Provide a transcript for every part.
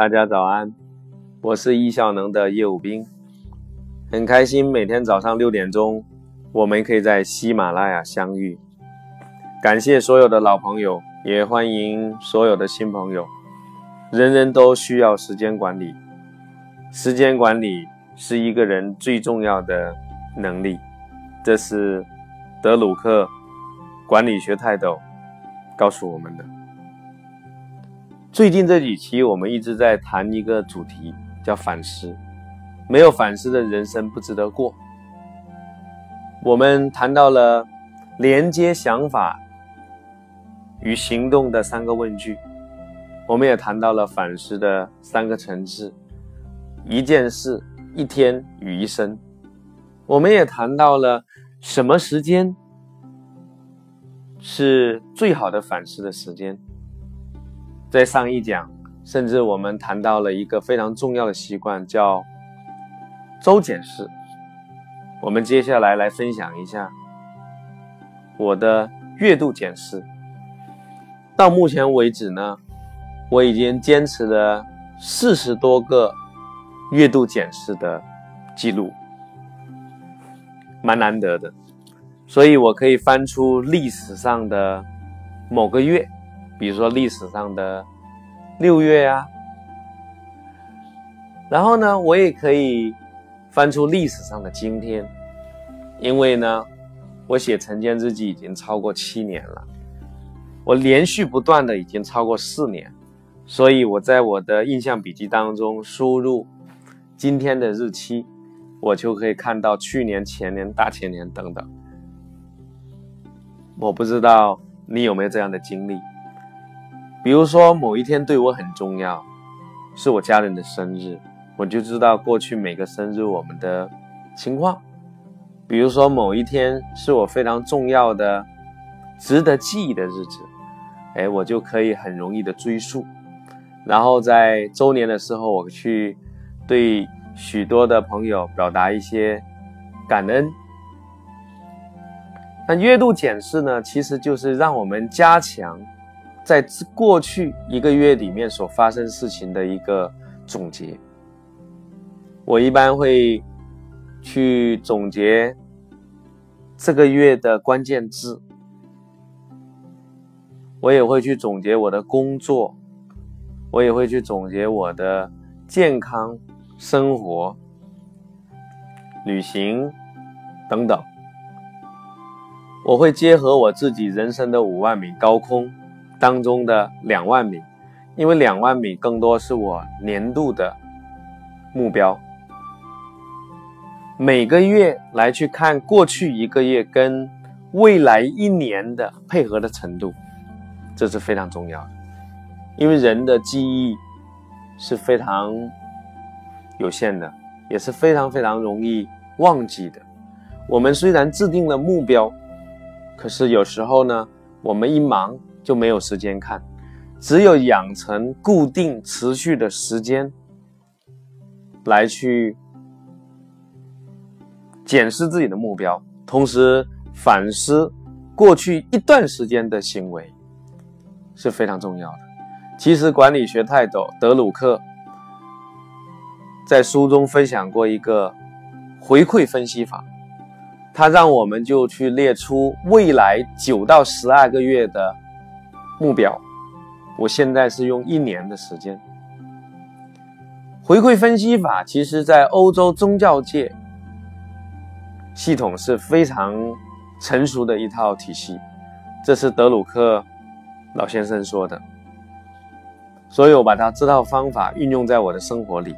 大家早安，我是易效能的业务兵，很开心每天早上六点钟，我们可以在喜马拉雅相遇。感谢所有的老朋友，也欢迎所有的新朋友。人人都需要时间管理，时间管理是一个人最重要的能力，这是德鲁克管理学泰斗告诉我们的。最近这几期，我们一直在谈一个主题，叫反思。没有反思的人生不值得过。我们谈到了连接想法与行动的三个问句，我们也谈到了反思的三个层次：一件事、一天与一生。我们也谈到了什么时间是最好的反思的时间。在上一讲，甚至我们谈到了一个非常重要的习惯，叫周检视。我们接下来来分享一下我的月度检视。到目前为止呢，我已经坚持了四十多个月度检视的记录，蛮难得的。所以我可以翻出历史上的某个月。比如说历史上的六月呀，然后呢，我也可以翻出历史上的今天，因为呢，我写晨间日记已经超过七年了，我连续不断的已经超过四年，所以我在我的印象笔记当中输入今天的日期，我就可以看到去年、前年、大前年等等。我不知道你有没有这样的经历。比如说某一天对我很重要，是我家人的生日，我就知道过去每个生日我们的情况。比如说某一天是我非常重要的、值得记忆的日子，哎，我就可以很容易的追溯。然后在周年的时候，我去对许多的朋友表达一些感恩。那月度检视呢，其实就是让我们加强。在过去一个月里面所发生事情的一个总结，我一般会去总结这个月的关键字，我也会去总结我的工作，我也会去总结我的健康、生活、旅行等等，我会结合我自己人生的五万米高空。当中的两万米，因为两万米更多是我年度的目标。每个月来去看过去一个月跟未来一年的配合的程度，这是非常重要的。因为人的记忆是非常有限的，也是非常非常容易忘记的。我们虽然制定了目标，可是有时候呢，我们一忙。就没有时间看，只有养成固定持续的时间，来去检视自己的目标，同时反思过去一段时间的行为，是非常重要的。其实管理学泰斗德鲁克在书中分享过一个回馈分析法，他让我们就去列出未来九到十二个月的。目标，我现在是用一年的时间。回馈分析法，其实在欧洲宗教界系统是非常成熟的一套体系，这是德鲁克老先生说的，所以我把他这套方法运用在我的生活里。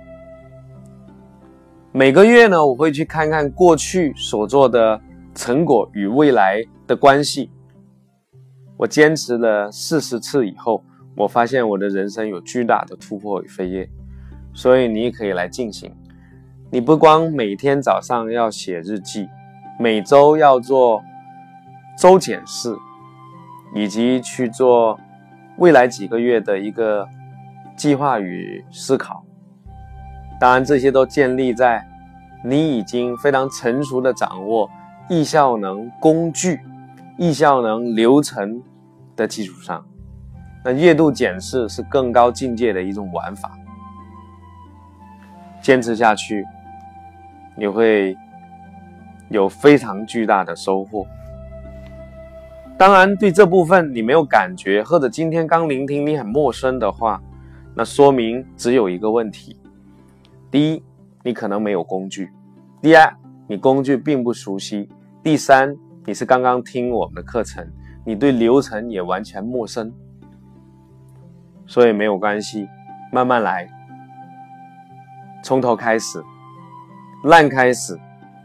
每个月呢，我会去看看过去所做的成果与未来的关系。我坚持了四十次以后，我发现我的人生有巨大的突破与飞跃，所以你可以来进行。你不光每天早上要写日记，每周要做周检视，以及去做未来几个月的一个计划与思考。当然，这些都建立在你已经非常成熟的掌握易效能工具、易效能流程。的基础上，那月度检视是更高境界的一种玩法。坚持下去，你会有非常巨大的收获。当然，对这部分你没有感觉，或者今天刚聆听你很陌生的话，那说明只有一个问题：第一，你可能没有工具；第二，你工具并不熟悉；第三，你是刚刚听我们的课程，你对流程也完全陌生。所以没有关系，慢慢来，从头开始，烂开始，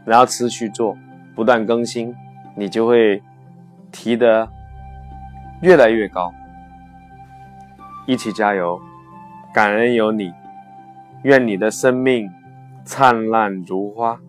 然后持续做，不断更新，你就会。提得越来越高，一起加油！感恩有你，愿你的生命灿烂如花。